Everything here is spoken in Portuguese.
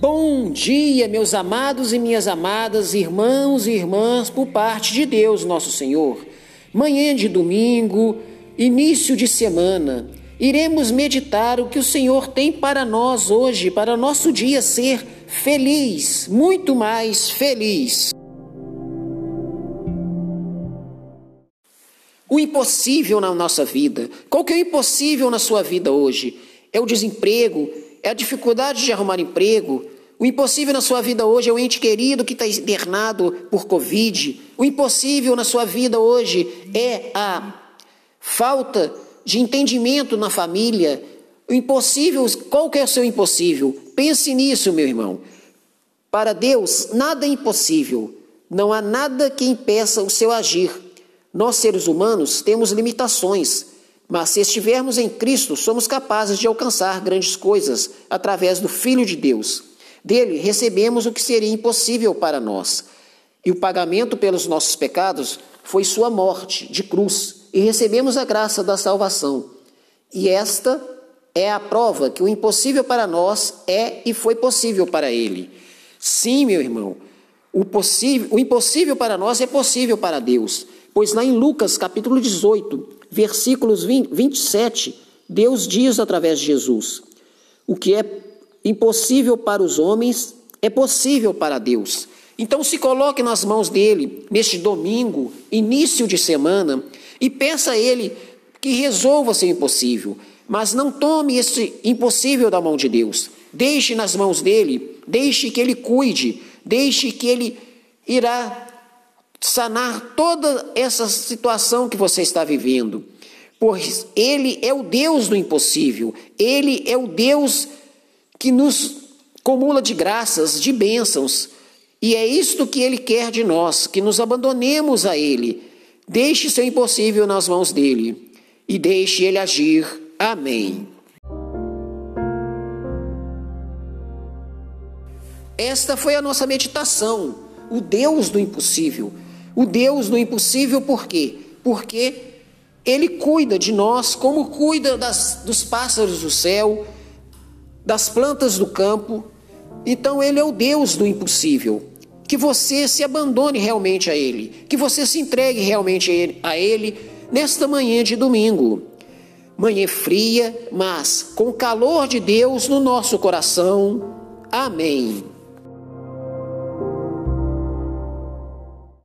Bom dia, meus amados e minhas amadas, irmãos e irmãs, por parte de Deus, nosso Senhor. Manhã de domingo, início de semana, iremos meditar o que o Senhor tem para nós hoje, para nosso dia ser feliz, muito mais feliz. O impossível na nossa vida. Qual que é o impossível na sua vida hoje? É o desemprego? É a dificuldade de arrumar emprego? O impossível na sua vida hoje é o ente querido que está internado por Covid. O impossível na sua vida hoje é a falta de entendimento na família. O impossível, qual que é o seu impossível? Pense nisso, meu irmão. Para Deus, nada é impossível. Não há nada que impeça o seu agir. Nós, seres humanos, temos limitações, mas se estivermos em Cristo, somos capazes de alcançar grandes coisas através do Filho de Deus. Dele recebemos o que seria impossível para nós. E o pagamento pelos nossos pecados foi sua morte de cruz, e recebemos a graça da salvação. E esta é a prova que o impossível para nós é e foi possível para ele. Sim, meu irmão, o, possível, o impossível para nós é possível para Deus. Pois lá em Lucas capítulo 18, versículos 20, 27, Deus diz através de Jesus: O que é impossível para os homens é possível para Deus. Então se coloque nas mãos dele neste domingo, início de semana, e peça a ele que resolva seu impossível. Mas não tome esse impossível da mão de Deus. Deixe nas mãos dele, deixe que ele cuide, deixe que ele irá sanar toda essa situação que você está vivendo. Pois Ele é o Deus do impossível, Ele é o Deus que nos comula de graças, de bênçãos, e é isto que Ele quer de nós, que nos abandonemos a Ele. Deixe seu impossível nas mãos dele e deixe Ele agir. Amém. Esta foi a nossa meditação, o Deus do impossível. O Deus do impossível, por quê? Porque Ele cuida de nós como cuida das, dos pássaros do céu, das plantas do campo. Então, Ele é o Deus do impossível. Que você se abandone realmente a Ele, que você se entregue realmente a Ele, nesta manhã de domingo. Manhã fria, mas com o calor de Deus no nosso coração. Amém.